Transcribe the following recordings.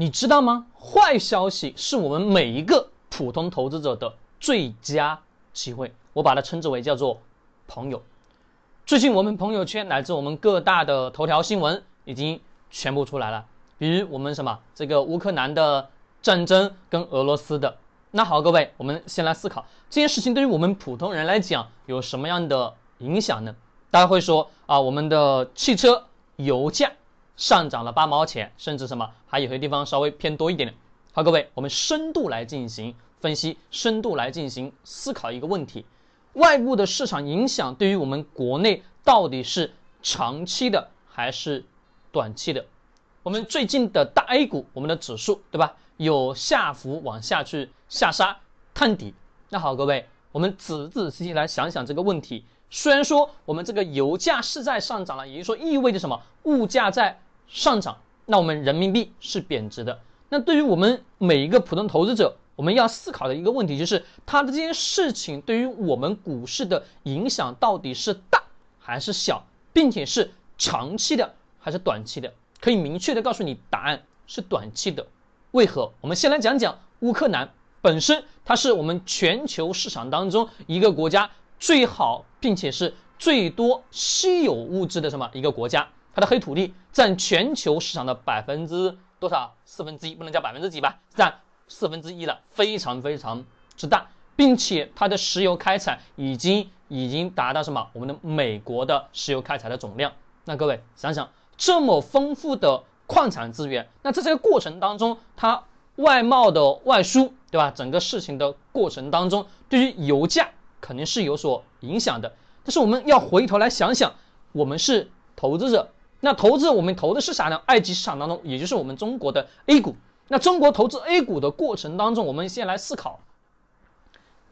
你知道吗？坏消息是我们每一个普通投资者的最佳机会，我把它称之为叫做朋友。最近我们朋友圈乃至我们各大的头条新闻已经全部出来了，比如我们什么这个乌克兰的战争跟俄罗斯的。那好，各位，我们先来思考这件事情对于我们普通人来讲有什么样的影响呢？大家会说啊，我们的汽车油价。上涨了八毛钱，甚至什么，还有些地方稍微偏多一点点。好，各位，我们深度来进行分析，深度来进行思考一个问题：外部的市场影响对于我们国内到底是长期的还是短期的？我们最近的大 A 股，我们的指数，对吧？有下浮往下去下杀探底。那好，各位，我们仔仔细细来想想这个问题。虽然说我们这个油价是在上涨了，也就是说意味着什么？物价在。上涨，那我们人民币是贬值的。那对于我们每一个普通投资者，我们要思考的一个问题就是，它的这件事情对于我们股市的影响到底是大还是小，并且是长期的还是短期的？可以明确的告诉你，答案是短期的。为何？我们先来讲讲乌克兰本身，它是我们全球市场当中一个国家最好，并且是最多稀有物质的什么一个国家。它的黑土地占全球市场的百分之多少？四分之一，不能叫百分之几吧，占四分之一了，非常非常之大，并且它的石油开采已经已经达到什么？我们的美国的石油开采的总量。那各位想想，这么丰富的矿产资源，那在这个过程当中，它外贸的外输，对吧？整个事情的过程当中，对于油价肯定是有所影响的。但是我们要回头来想想，我们是投资者。那投资我们投的是啥呢？二级市场当中，也就是我们中国的 A 股。那中国投资 A 股的过程当中，我们先来思考，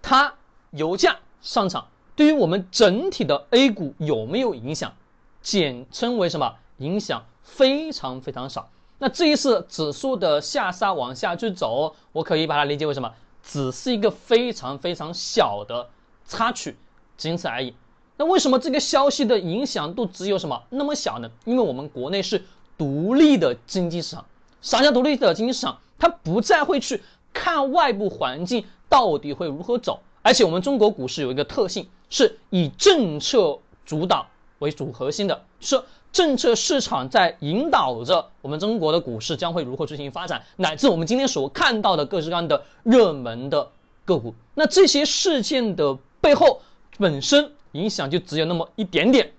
它油价上涨对于我们整体的 A 股有没有影响？简称为什么？影响非常非常少。那这一次指数的下杀往下去走，我可以把它理解为什么？只是一个非常非常小的插曲，仅此而已。那为什么这个消息的影响度只有什么那么小呢？因为我们国内是独立的经济市场，啥叫独立的经济市场？它不再会去看外部环境到底会如何走，而且我们中国股市有一个特性，是以政策主导为主核心的，是政策市场在引导着我们中国的股市将会如何进行发展，乃至我们今天所看到的各式各样的热门的个股。那这些事件的背后本身。影响就只有那么一点点，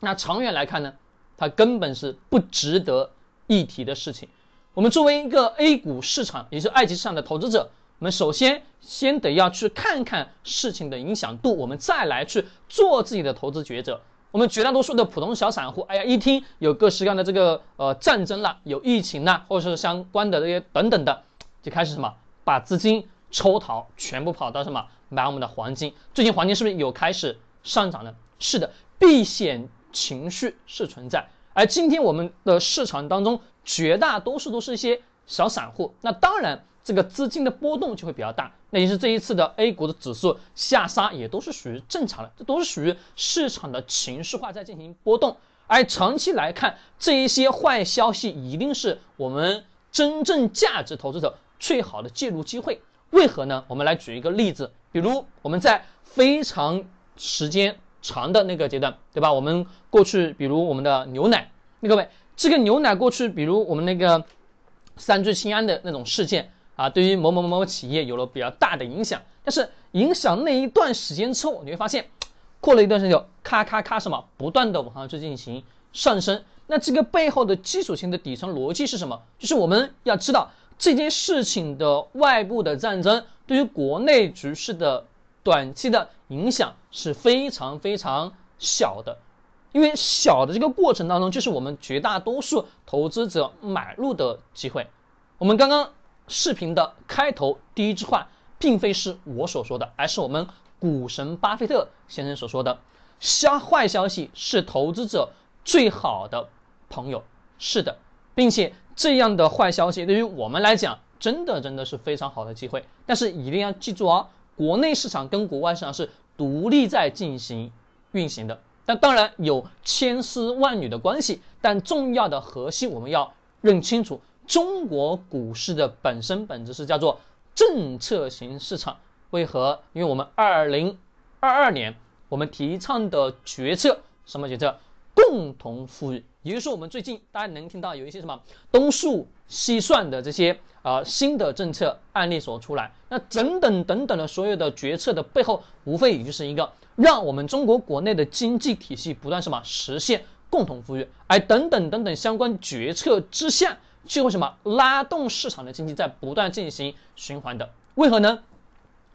那长远来看呢，它根本是不值得一提的事情。我们作为一个 A 股市场，也是二级市场的投资者，我们首先先得要去看看事情的影响度，我们再来去做自己的投资抉择。我们绝大多数的普通小散户，哎呀，一听有各式各样的这个呃战争了，有疫情了，或者是相关的这些等等的，就开始什么把资金抽逃，全部跑到什么买我们的黄金。最近黄金是不是有开始？上涨的，是的，避险情绪是存在，而今天我们的市场当中，绝大多数都是一些小散户，那当然这个资金的波动就会比较大，那也是这一次的 A 股的指数下杀也都是属于正常的，这都是属于市场的情绪化在进行波动，而长期来看，这一些坏消息一定是我们真正价值投资者最好的介入机会，为何呢？我们来举一个例子，比如我们在非常时间长的那个阶段，对吧？我们过去，比如我们的牛奶，那各位，这个牛奶过去，比如我们那个三聚氰胺的那种事件啊，对于某某某某企业有了比较大的影响。但是影响那一段时间之后，你会发现，过了一段时间，咔咔咔什么，不断的往上去进行上升。那这个背后的基础性的底层逻辑是什么？就是我们要知道这件事情的外部的战争对于国内局势的。短期的影响是非常非常小的，因为小的这个过程当中，就是我们绝大多数投资者买入的机会。我们刚刚视频的开头第一句话，并非是我所说的，而是我们股神巴菲特先生所说的：消坏消息是投资者最好的朋友。是的，并且这样的坏消息对于我们来讲，真的真的是非常好的机会。但是一定要记住哦。国内市场跟国外市场是独立在进行运行的，但当然有千丝万缕的关系，但重要的核心我们要认清楚，中国股市的本身本质是叫做政策型市场。为何？因为我们二零二二年我们提倡的决策什么决策？共同富裕。也就是说，我们最近大家能听到有一些什么东数细算的这些啊新的政策案例所出来。那等等等等的所有的决策的背后，无非也就是一个让我们中国国内的经济体系不断什么实现共同富裕。而等等等等相关决策之下，就会什么拉动市场的经济在不断进行循环的。为何呢？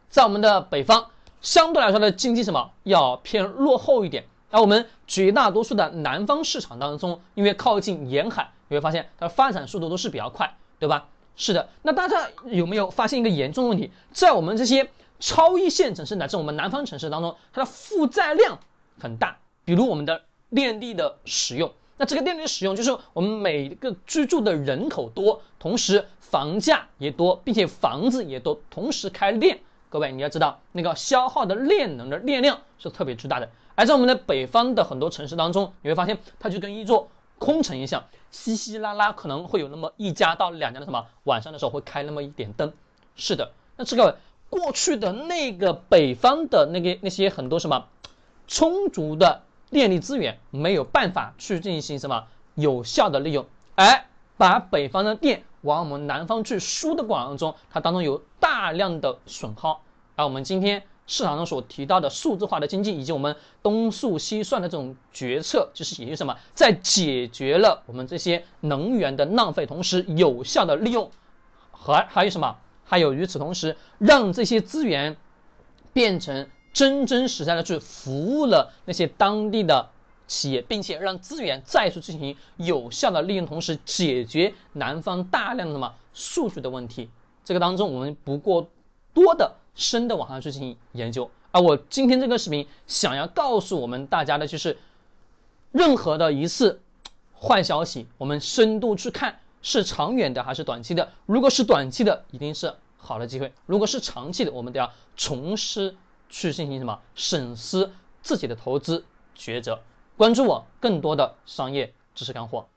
在我们的北方，相对来说的经济什么要偏落后一点。而我们绝大多数的南方市场当中，因为靠近沿海，你会发现它发展速度都是比较快，对吧？是的。那大家有没有发现一个严重的问题？在我们这些超一线城市乃至我们南方城市当中，它的负债量很大。比如我们的电力的使用，那这个电力的使用就是我们每个居住的人口多，同时房价也多，并且房子也多，同时开电。各位，你要知道，那个消耗的电能的电量是特别巨大的。而在我们的北方的很多城市当中，你会发现它就跟一座空城一样，稀稀拉拉，可能会有那么一家到两家的什么晚上的时候会开那么一点灯。是的，那这个过去的那个北方的那个那些很多什么充足的电力资源，没有办法去进行什么有效的利用，而把北方的电。往我们南方去输的过程中，它当中有大量的损耗。而我们今天市场上所提到的数字化的经济，以及我们东数西算的这种决策，就是也就是什么，在解决了我们这些能源的浪费，同时有效的利用，和还有什么？还有与此同时，让这些资源变成真真实在的去服务了那些当地的。企业，并且让资源再次进行有效的利用，同时解决南方大量的什么数据的问题。这个当中，我们不过多的深的往上去进行研究。而我今天这个视频想要告诉我们大家的就是，任何的一次坏消息，我们深度去看是长远的还是短期的。如果是短期的，一定是好的机会；如果是长期的，我们都要重施去进行什么审思自己的投资抉择。关注我，更多的商业知识干货。